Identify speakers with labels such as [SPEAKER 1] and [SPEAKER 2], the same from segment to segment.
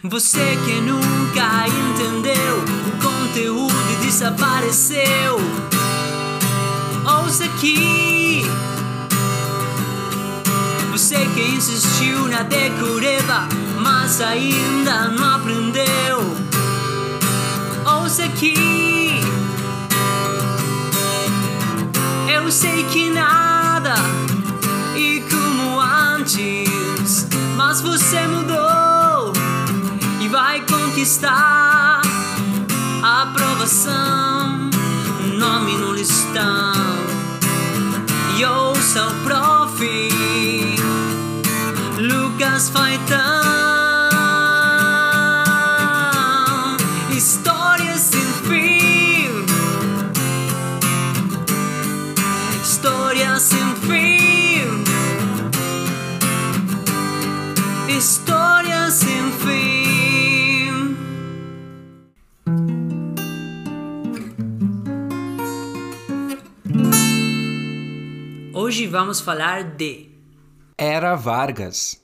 [SPEAKER 1] Você que nunca entendeu o conteúdo e desapareceu. Ouça aqui. Você que insistiu na decoreba, mas ainda não aprendeu. Ouça aqui. Eu sei que nada e como antes, mas você mudou conquistar a aprovação, nome no listão. E ouça o prof. Lucas Faitão. História sem fim. História sem fim. Vamos falar de
[SPEAKER 2] Era Vargas.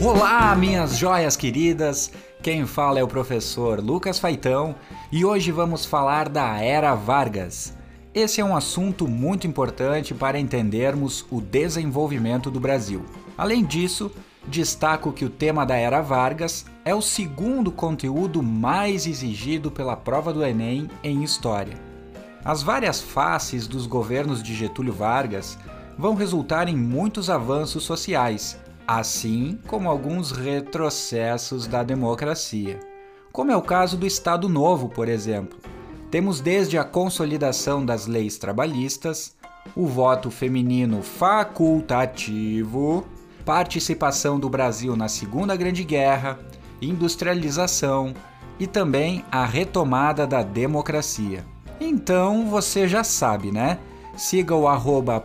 [SPEAKER 2] Olá, minhas joias queridas! Quem fala é o professor Lucas Faitão e hoje vamos falar da Era Vargas. Esse é um assunto muito importante para entendermos o desenvolvimento do Brasil. Além disso, destaco que o tema da Era Vargas é o segundo conteúdo mais exigido pela prova do Enem em História. As várias faces dos governos de Getúlio Vargas vão resultar em muitos avanços sociais, assim como alguns retrocessos da democracia. Como é o caso do Estado Novo, por exemplo. Temos desde a consolidação das leis trabalhistas, o voto feminino facultativo, participação do Brasil na Segunda Grande Guerra, industrialização e também a retomada da democracia. Então você já sabe, né? Siga o arroba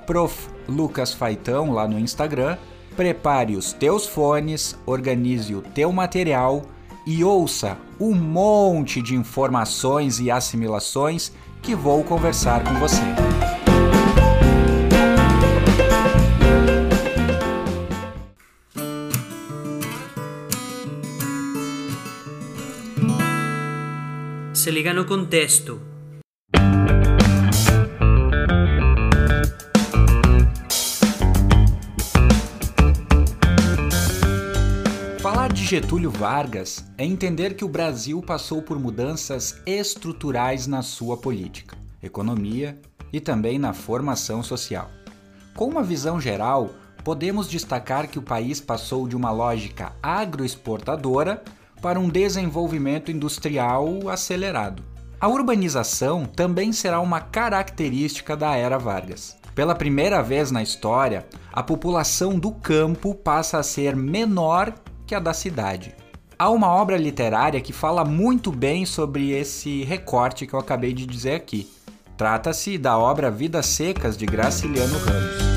[SPEAKER 2] lá no Instagram, prepare os teus fones, organize o teu material e ouça um monte de informações e assimilações que vou conversar com você.
[SPEAKER 1] Se liga no contexto.
[SPEAKER 2] Falar de Getúlio Vargas é entender que o Brasil passou por mudanças estruturais na sua política, economia e também na formação social. Com uma visão geral, podemos destacar que o país passou de uma lógica agroexportadora para um desenvolvimento industrial acelerado. A urbanização também será uma característica da era Vargas. Pela primeira vez na história, a população do campo passa a ser menor que a da cidade. Há uma obra literária que fala muito bem sobre esse recorte que eu acabei de dizer aqui. Trata-se da obra Vidas Secas de Graciliano Ramos.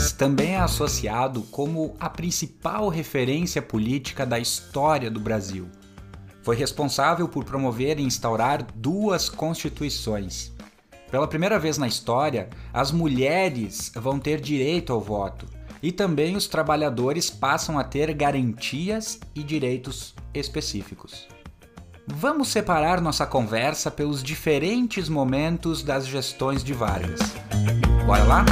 [SPEAKER 2] Vargas também é associado como a principal referência política da história do Brasil. Foi responsável por promover e instaurar duas constituições. Pela primeira vez na história, as mulheres vão ter direito ao voto e também os trabalhadores passam a ter garantias e direitos específicos. Vamos separar nossa conversa pelos diferentes momentos das gestões de Vargas. Bora lá?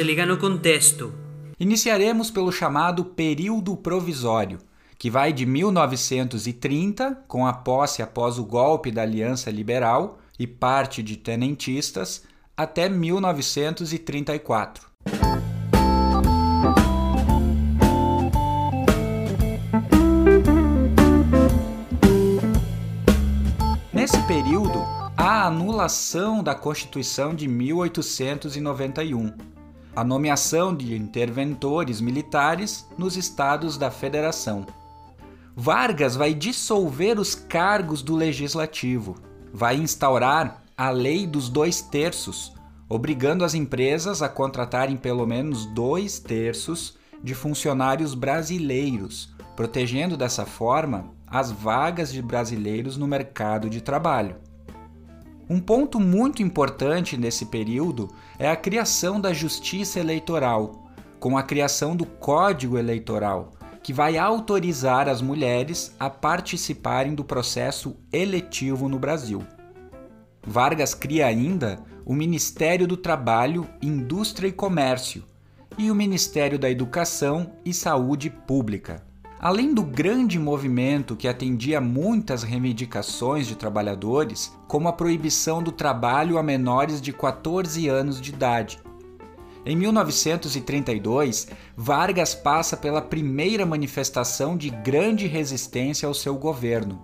[SPEAKER 1] Se liga no contexto.
[SPEAKER 2] Iniciaremos pelo chamado período provisório, que vai de 1930, com a posse após o golpe da Aliança Liberal e parte de tenentistas, até 1934. Nesse período, há a anulação da Constituição de 1891 a nomeação de interventores militares nos estados da federação. Vargas vai dissolver os cargos do legislativo, vai instaurar a lei dos dois terços, obrigando as empresas a contratarem pelo menos dois terços de funcionários brasileiros, protegendo dessa forma as vagas de brasileiros no mercado de trabalho. Um ponto muito importante nesse período é a criação da justiça eleitoral, com a criação do Código Eleitoral, que vai autorizar as mulheres a participarem do processo eletivo no Brasil. Vargas cria ainda o Ministério do Trabalho, Indústria e Comércio e o Ministério da Educação e Saúde Pública. Além do grande movimento que atendia muitas reivindicações de trabalhadores, como a proibição do trabalho a menores de 14 anos de idade. Em 1932, Vargas passa pela primeira manifestação de grande resistência ao seu governo.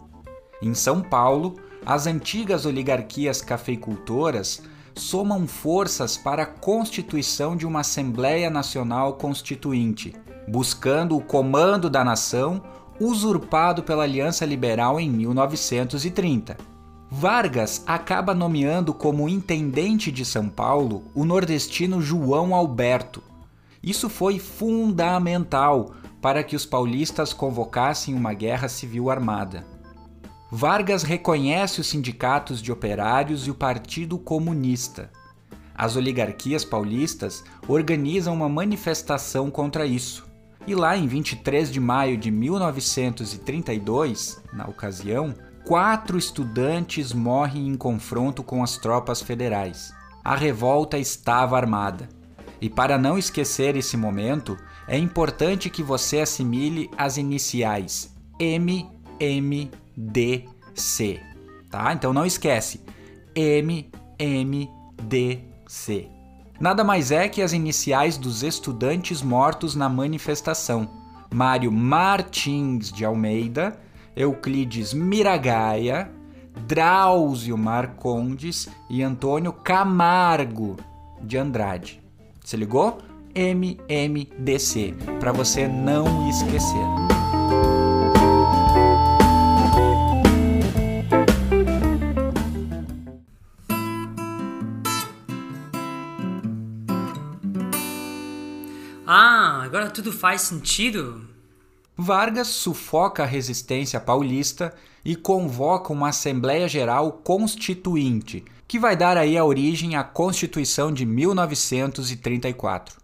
[SPEAKER 2] Em São Paulo, as antigas oligarquias cafeicultoras somam forças para a constituição de uma Assembleia Nacional Constituinte, buscando o comando da nação usurpado pela Aliança Liberal em 1930. Vargas acaba nomeando como intendente de São Paulo o nordestino João Alberto. Isso foi fundamental para que os paulistas convocassem uma guerra civil armada. Vargas reconhece os sindicatos de operários e o Partido Comunista. As oligarquias paulistas organizam uma manifestação contra isso. E lá em 23 de maio de 1932, na ocasião, quatro estudantes morrem em confronto com as tropas federais. A revolta estava armada. E para não esquecer esse momento, é importante que você assimile as iniciais MMD DC, tá? Então não esquece. MMDC. Nada mais é que as iniciais dos estudantes mortos na manifestação. Mário Martins de Almeida, Euclides Miragaia, Drauzio Marcondes e Antônio Camargo de Andrade. Se ligou? MMDC, para você não esquecer.
[SPEAKER 1] Tudo faz sentido?
[SPEAKER 2] Vargas sufoca a resistência paulista e convoca uma Assembleia Geral Constituinte, que vai dar aí a origem à Constituição de 1934.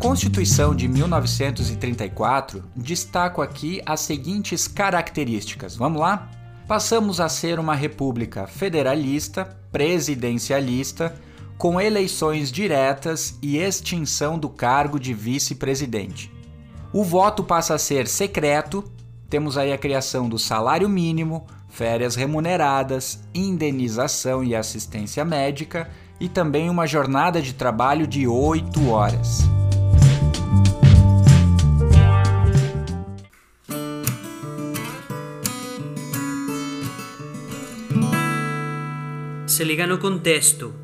[SPEAKER 2] Constituição de 1934, destaco aqui as seguintes características. Vamos lá? Passamos a ser uma república federalista, presidencialista, com eleições diretas e extinção do cargo de vice-presidente. O voto passa a ser secreto, temos aí a criação do salário mínimo, férias remuneradas, indenização e assistência médica e também uma jornada de trabalho de 8 horas.
[SPEAKER 1] Se liga no contexto.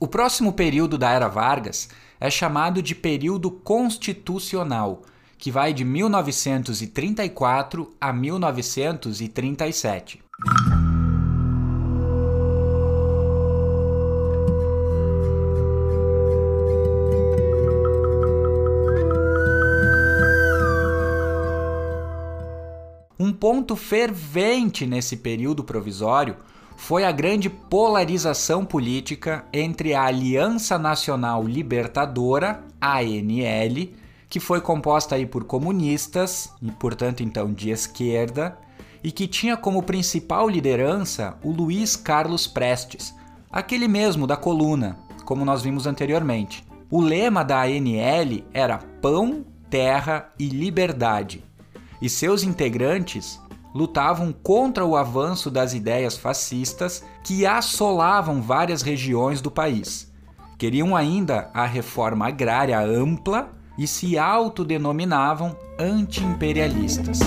[SPEAKER 2] O próximo período da Era Vargas é chamado de período constitucional, que vai de 1934 a 1937. Um ponto fervente nesse período provisório foi a grande polarização política entre a Aliança Nacional Libertadora, ANL, que foi composta aí por comunistas e, portanto, então de esquerda, e que tinha como principal liderança o Luiz Carlos Prestes, aquele mesmo da coluna, como nós vimos anteriormente. O lema da ANL era pão, terra e liberdade e seus integrantes lutavam contra o avanço das ideias fascistas que assolavam várias regiões do país. Queriam ainda a reforma agrária ampla e se autodenominavam anti-imperialistas.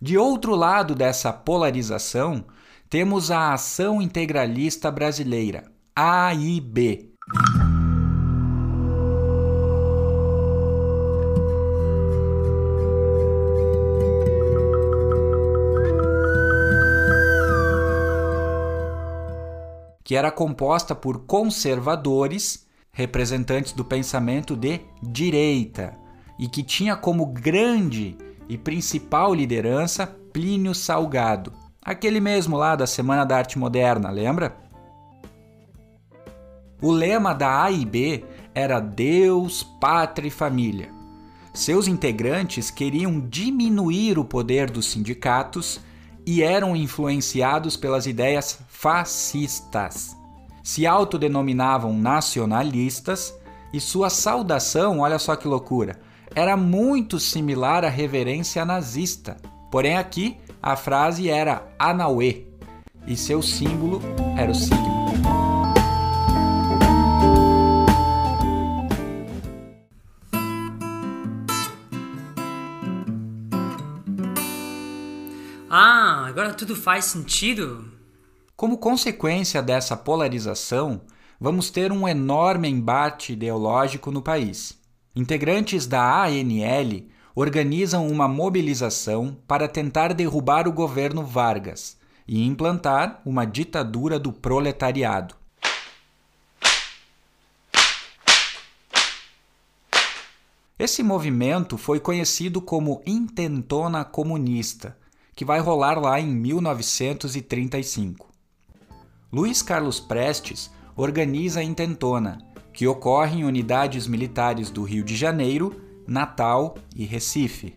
[SPEAKER 2] De outro lado dessa polarização, temos a Ação Integralista Brasileira, AIB, que era composta por conservadores, representantes do pensamento de direita, e que tinha como grande e principal liderança Plínio Salgado, aquele mesmo lá da Semana da Arte Moderna, lembra? O lema da A e B era Deus, Pátria e Família. Seus integrantes queriam diminuir o poder dos sindicatos e eram influenciados pelas ideias fascistas. Se autodenominavam nacionalistas e sua saudação, olha só que loucura, era muito similar à reverência nazista. Porém, aqui a frase era Anauê e seu símbolo era o signo.
[SPEAKER 1] Tudo faz sentido.
[SPEAKER 2] Como consequência dessa polarização, vamos ter um enorme embate ideológico no país. Integrantes da ANL organizam uma mobilização para tentar derrubar o governo Vargas e implantar uma ditadura do proletariado. Esse movimento foi conhecido como Intentona Comunista, que vai rolar lá em 1935. Luiz Carlos Prestes organiza a Intentona, que ocorre em unidades militares do Rio de Janeiro, Natal e Recife.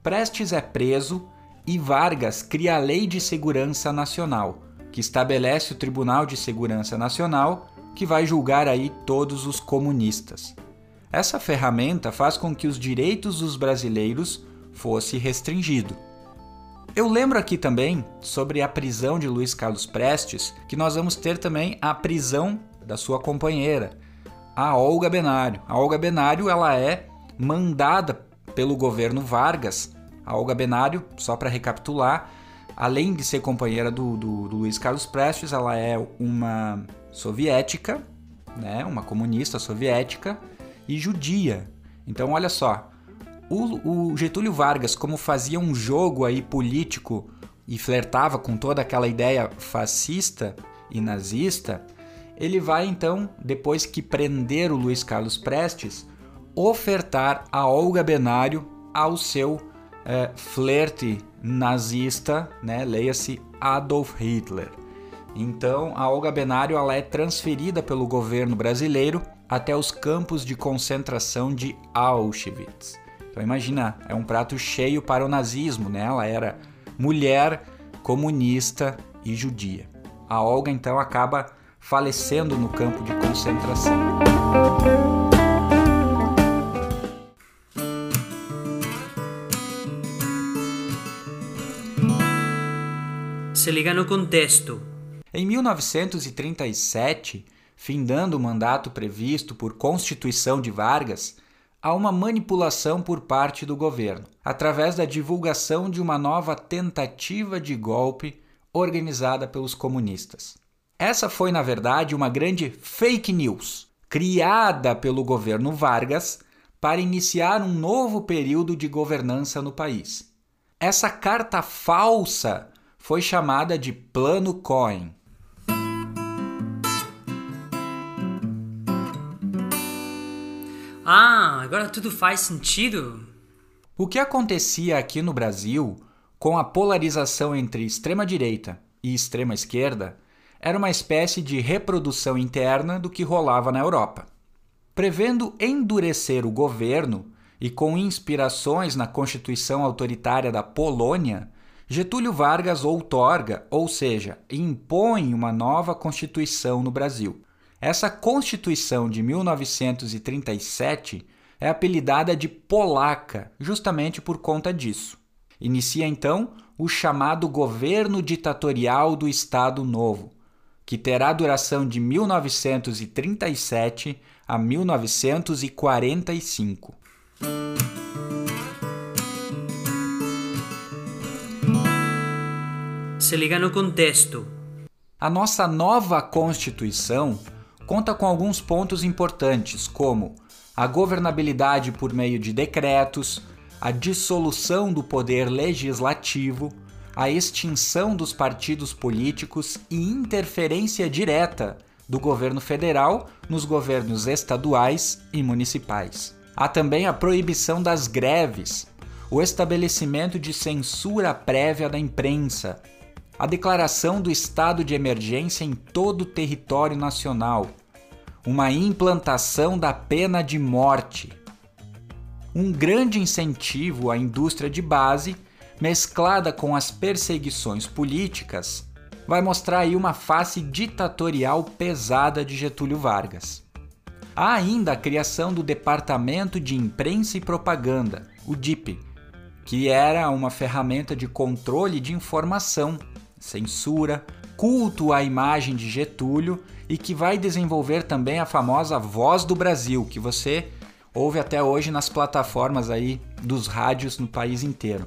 [SPEAKER 2] Prestes é preso e Vargas cria a Lei de Segurança Nacional, que estabelece o Tribunal de Segurança Nacional, que vai julgar aí todos os comunistas. Essa ferramenta faz com que os direitos dos brasileiros fosse restringido. Eu lembro aqui também sobre a prisão de Luiz Carlos Prestes, que nós vamos ter também a prisão da sua companheira, a Olga Benário. A Olga Benário ela é mandada pelo governo Vargas. A Olga Benário, só para recapitular, além de ser companheira do, do, do, Luiz Carlos Prestes, ela é uma soviética, né, uma comunista soviética e judia. Então, olha só, o, o Getúlio Vargas, como fazia um jogo aí político e flertava com toda aquela ideia fascista e nazista, ele vai então, depois que prender o Luiz Carlos Prestes, ofertar a Olga Benário ao seu é, flerte nazista, né? leia-se Adolf Hitler. Então, a Olga Benário ela é transferida pelo governo brasileiro até os campos de concentração de Auschwitz. Então, imagina, é um prato cheio para o nazismo, né? Ela era mulher, comunista e judia. A Olga então acaba falecendo no campo de concentração.
[SPEAKER 1] Se liga no contexto.
[SPEAKER 2] Em 1937, findando o mandato previsto por Constituição de Vargas, há uma manipulação por parte do governo, através da divulgação de uma nova tentativa de golpe organizada pelos comunistas. Essa foi, na verdade, uma grande fake news criada pelo governo Vargas para iniciar um novo período de governança no país. Essa carta falsa foi chamada de Plano Cohen.
[SPEAKER 1] Ah, agora tudo faz sentido.
[SPEAKER 2] O que acontecia aqui no Brasil, com a polarização entre extrema-direita e extrema-esquerda, era uma espécie de reprodução interna do que rolava na Europa. Prevendo endurecer o governo e com inspirações na Constituição autoritária da Polônia, Getúlio Vargas outorga, ou seja, impõe uma nova Constituição no Brasil. Essa Constituição de 1937 é apelidada de Polaca, justamente por conta disso. Inicia então o chamado Governo Ditatorial do Estado Novo, que terá duração de 1937 a 1945.
[SPEAKER 1] Se liga no contexto.
[SPEAKER 2] A nossa nova Constituição conta com alguns pontos importantes, como a governabilidade por meio de decretos, a dissolução do poder legislativo, a extinção dos partidos políticos e interferência direta do governo federal nos governos estaduais e municipais. Há também a proibição das greves, o estabelecimento de censura prévia da imprensa, a declaração do estado de emergência em todo o território nacional, uma implantação da pena de morte, um grande incentivo à indústria de base, mesclada com as perseguições políticas, vai mostrar aí uma face ditatorial pesada de Getúlio Vargas. Há ainda a criação do Departamento de Imprensa e Propaganda, o DIP, que era uma ferramenta de controle de informação, censura, culto à imagem de Getúlio e que vai desenvolver também a famosa Voz do Brasil, que você ouve até hoje nas plataformas aí dos rádios no país inteiro.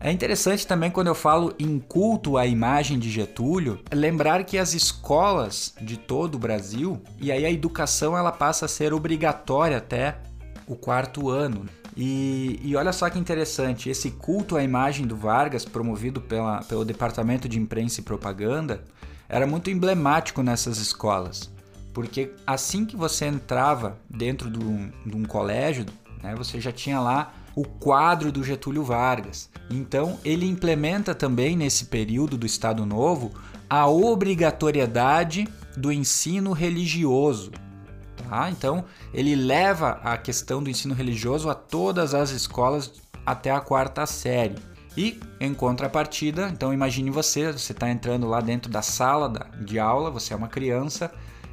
[SPEAKER 2] É interessante também quando eu falo em culto à imagem de Getúlio, lembrar que as escolas de todo o Brasil, e aí a educação ela passa a ser obrigatória até o quarto ano. E, e olha só que interessante, esse culto à imagem do Vargas, promovido pela, pelo Departamento de Imprensa e Propaganda, era muito emblemático nessas escolas. Porque assim que você entrava dentro de um, de um colégio, né, você já tinha lá o quadro do Getúlio Vargas. Então, ele implementa também nesse período do Estado Novo a obrigatoriedade do ensino religioso. Tá? Então, ele leva a questão do ensino religioso a todas as escolas até a quarta série. E em contrapartida, então imagine você, você está entrando lá dentro da sala de aula, você é uma criança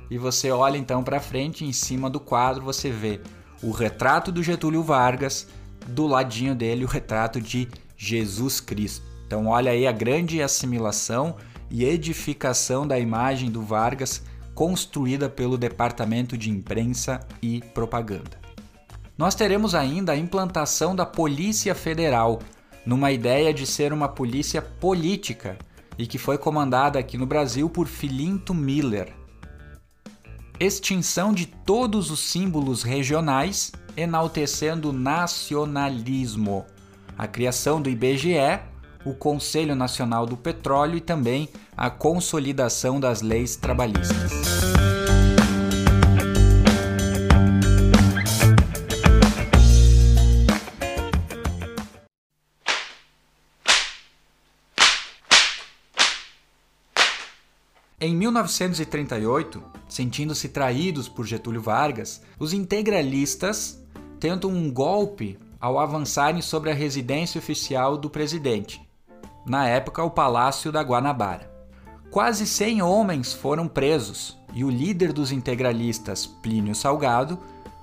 [SPEAKER 2] e você olha então para frente, em cima do quadro você vê o retrato do Getúlio Vargas, do ladinho dele o retrato de Jesus Cristo. Então olha aí a grande assimilação e edificação da imagem do Vargas construída pelo Departamento de Imprensa e Propaganda. Nós teremos ainda a implantação da Polícia Federal, numa ideia de ser uma polícia política e que foi comandada aqui no Brasil por Filinto Miller. Extinção de todos os símbolos regionais, enaltecendo o nacionalismo. A criação do IBGE, o Conselho Nacional do Petróleo e também a consolidação das leis trabalhistas. Em 1938, sentindo-se traídos por Getúlio Vargas, os integralistas tentam um golpe ao avançarem sobre a residência oficial do presidente, na época o Palácio da Guanabara. Quase 100 homens foram presos e o líder dos integralistas, Plínio Salgado,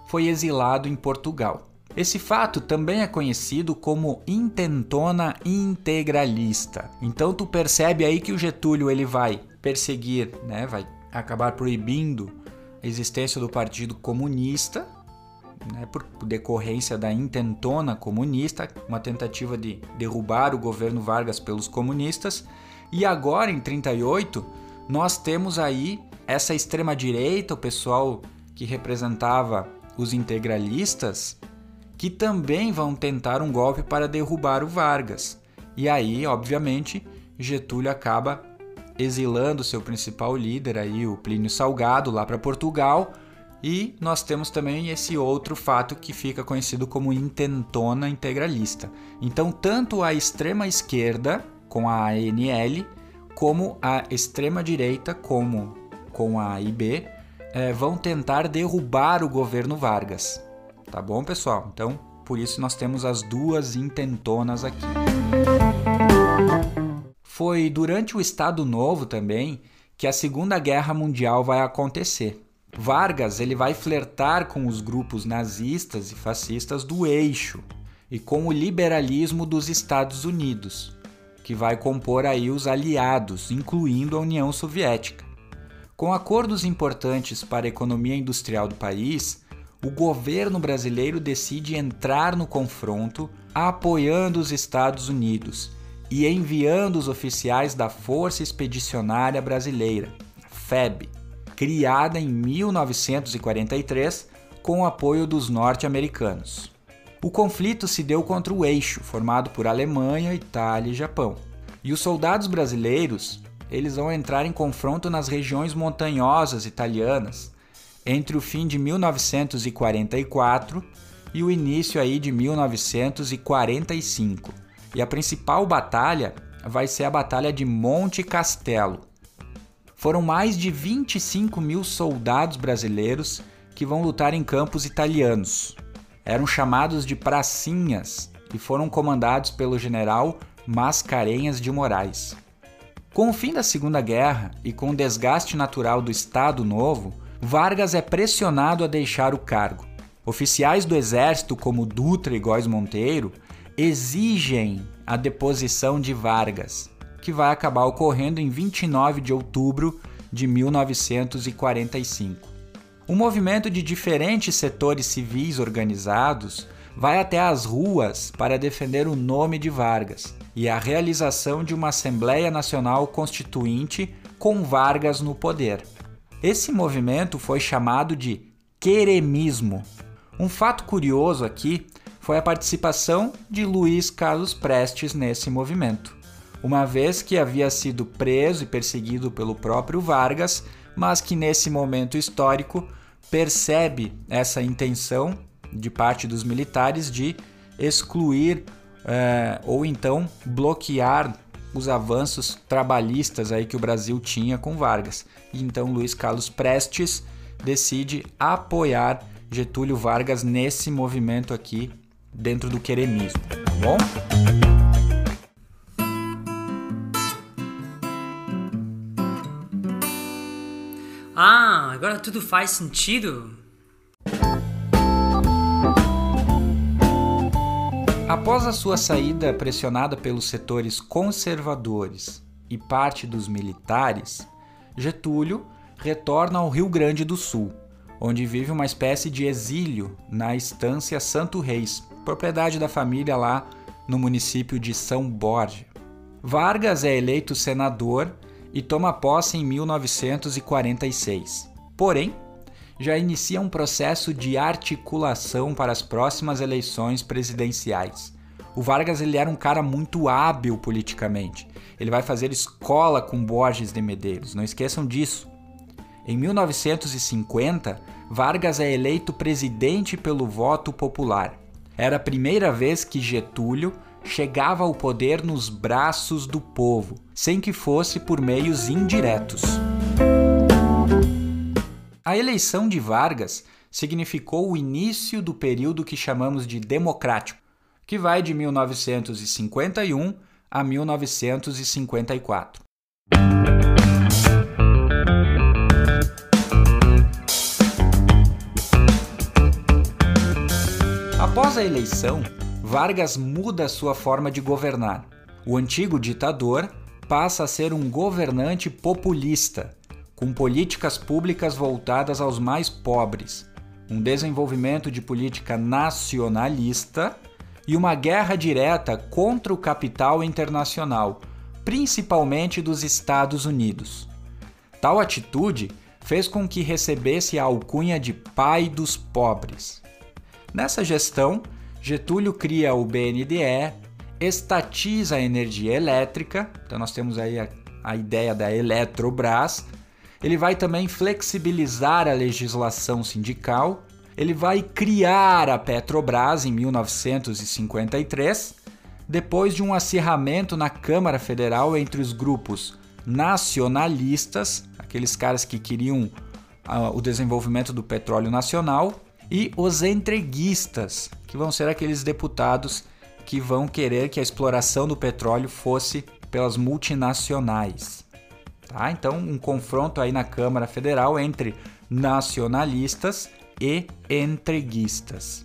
[SPEAKER 2] foi exilado em Portugal. Esse fato também é conhecido como intentona integralista. Então tu percebe aí que o Getúlio ele vai perseguir, né, vai acabar proibindo a existência do Partido Comunista, né, por decorrência da intentona comunista, uma tentativa de derrubar o governo Vargas pelos comunistas. E agora, em 38, nós temos aí essa extrema direita, o pessoal que representava os integralistas, que também vão tentar um golpe para derrubar o Vargas. E aí, obviamente, Getúlio acaba exilando seu principal líder aí, o Plínio Salgado, lá para Portugal. E nós temos também esse outro fato que fica conhecido como intentona integralista. Então, tanto a extrema esquerda com a ANL, como a extrema direita como com a IB, é, vão tentar derrubar o governo Vargas. Tá bom, pessoal? Então, por isso nós temos as duas intentonas aqui. Foi durante o Estado Novo também que a Segunda Guerra Mundial vai acontecer. Vargas ele vai flertar com os grupos nazistas e fascistas do eixo e com o liberalismo dos Estados Unidos, que vai compor aí os aliados, incluindo a União Soviética. Com acordos importantes para a economia industrial do país, o governo brasileiro decide entrar no confronto apoiando os Estados Unidos e enviando os oficiais da Força Expedicionária Brasileira, FEB, criada em 1943 com o apoio dos norte-americanos. O conflito se deu contra o eixo, formado por Alemanha, Itália e Japão. E os soldados brasileiros, eles vão entrar em confronto nas regiões montanhosas italianas entre o fim de 1944 e o início aí de 1945. E a principal batalha vai ser a Batalha de Monte Castelo. Foram mais de 25 mil soldados brasileiros que vão lutar em campos italianos. Eram chamados de pracinhas e foram comandados pelo general Mascarenhas de Moraes. Com o fim da Segunda Guerra e com o desgaste natural do Estado Novo, Vargas é pressionado a deixar o cargo. Oficiais do exército, como Dutra e Góes Monteiro, exigem a deposição de Vargas, que vai acabar ocorrendo em 29 de outubro de 1945. Um movimento de diferentes setores civis organizados vai até as ruas para defender o nome de Vargas e a realização de uma Assembleia Nacional Constituinte com Vargas no poder. Esse movimento foi chamado de queremismo. Um fato curioso aqui foi a participação de Luiz Carlos Prestes nesse movimento, uma vez que havia sido preso e perseguido pelo próprio Vargas, mas que nesse momento histórico percebe essa intenção de parte dos militares de excluir é, ou então bloquear os avanços trabalhistas aí que o Brasil tinha com Vargas. E então Luiz Carlos Prestes decide apoiar Getúlio Vargas nesse movimento aqui dentro do queremismo, tá bom?
[SPEAKER 1] Agora tudo faz sentido.
[SPEAKER 2] Após a sua saída pressionada pelos setores conservadores e parte dos militares, Getúlio retorna ao Rio Grande do Sul, onde vive uma espécie de exílio na estância Santo Reis, propriedade da família lá no município de São Borja. Vargas é eleito senador e toma posse em 1946. Porém, já inicia um processo de articulação para as próximas eleições presidenciais. O Vargas ele era um cara muito hábil politicamente. Ele vai fazer escola com Borges de Medeiros, não esqueçam disso. Em 1950, Vargas é eleito presidente pelo voto popular. Era a primeira vez que Getúlio chegava ao poder nos braços do povo, sem que fosse por meios indiretos. A eleição de Vargas significou o início do período que chamamos de democrático, que vai de 1951 a 1954. Após a eleição, Vargas muda sua forma de governar. O antigo ditador passa a ser um governante populista, com políticas públicas voltadas aos mais pobres, um desenvolvimento de política nacionalista e uma guerra direta contra o capital internacional, principalmente dos Estados Unidos. Tal atitude fez com que recebesse a alcunha de pai dos pobres. Nessa gestão, Getúlio cria o BNDE, estatiza a energia elétrica, então nós temos aí a, a ideia da Eletrobras. Ele vai também flexibilizar a legislação sindical, ele vai criar a Petrobras em 1953, depois de um acirramento na Câmara Federal entre os grupos nacionalistas, aqueles caras que queriam uh, o desenvolvimento do petróleo nacional, e os entreguistas, que vão ser aqueles deputados que vão querer que a exploração do petróleo fosse pelas multinacionais. Tá? Então, um confronto aí na Câmara Federal entre nacionalistas e entreguistas.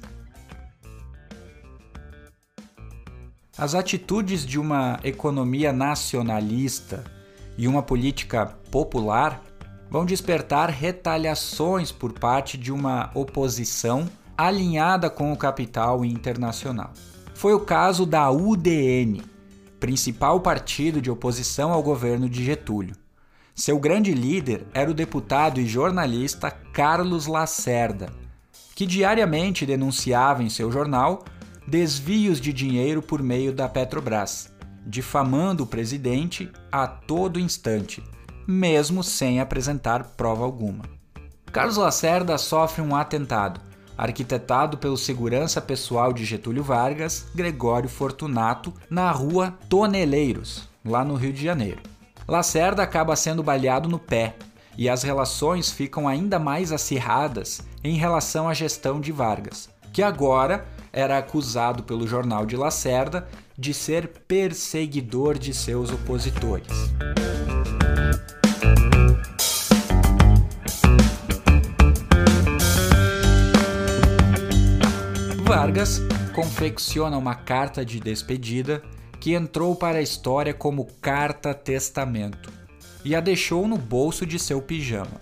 [SPEAKER 2] As atitudes de uma economia nacionalista e uma política popular vão despertar retaliações por parte de uma oposição alinhada com o capital internacional. Foi o caso da UDN, principal partido de oposição ao governo de Getúlio. Seu grande líder era o deputado e jornalista Carlos Lacerda, que diariamente denunciava em seu jornal desvios de dinheiro por meio da Petrobras difamando o presidente a todo instante, mesmo sem apresentar prova alguma. Carlos Lacerda sofre um atentado, arquitetado pelo segurança pessoal de Getúlio Vargas, Gregório Fortunato, na rua Toneleiros, lá no Rio de Janeiro. Lacerda acaba sendo baleado no pé e as relações ficam ainda mais acirradas em relação à gestão de Vargas, que agora era acusado pelo jornal de Lacerda de ser perseguidor de seus opositores. Vargas confecciona uma carta de despedida que entrou para a história como carta testamento e a deixou no bolso de seu pijama.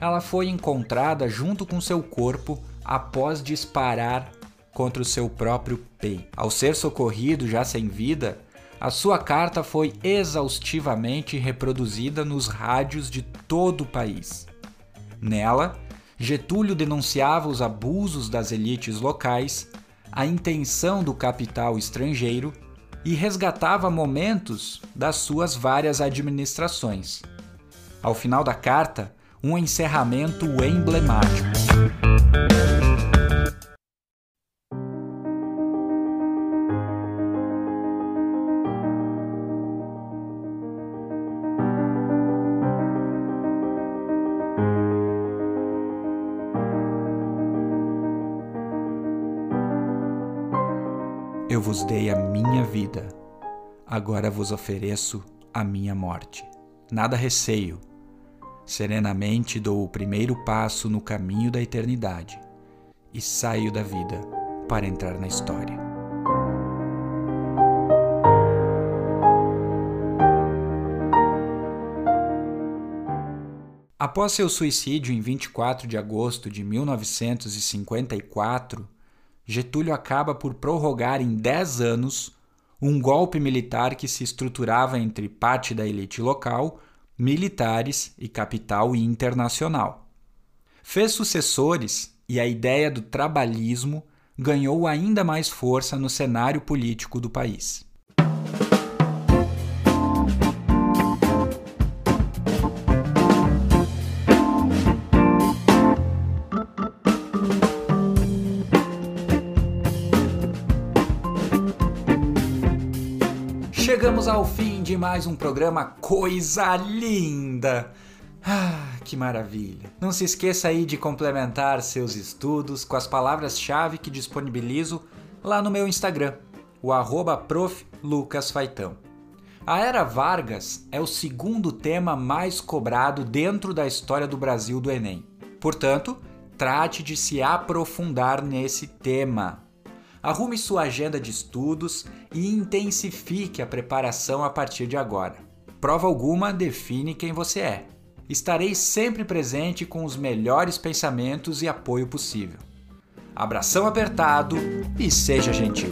[SPEAKER 2] Ela foi encontrada junto com seu corpo após disparar contra o seu próprio peito. Ao ser socorrido já sem vida, a sua carta foi exaustivamente reproduzida nos rádios de todo o país. Nela, Getúlio denunciava os abusos das elites locais, a intenção do capital estrangeiro e resgatava momentos das suas várias administrações. Ao final da carta, um encerramento emblemático. Agora vos ofereço a minha morte. Nada receio, serenamente dou o primeiro passo no caminho da eternidade e saio da vida para entrar na história. Após seu suicídio em 24 de agosto de 1954, Getúlio acaba por prorrogar em 10 anos um golpe militar que se estruturava entre parte da elite local, militares e capital internacional. Fez sucessores e a ideia do trabalhismo ganhou ainda mais força no cenário político do país. Chegamos ao fim de mais um programa Coisa Linda! Ah, que maravilha! Não se esqueça aí de complementar seus estudos com as palavras-chave que disponibilizo lá no meu Instagram, o arroba. A Era Vargas é o segundo tema mais cobrado dentro da história do Brasil do Enem. Portanto, trate de se aprofundar nesse tema. Arrume sua agenda de estudos e intensifique a preparação a partir de agora. Prova alguma define quem você é. Estarei sempre presente com os melhores pensamentos e apoio possível. Abração apertado e seja gentil.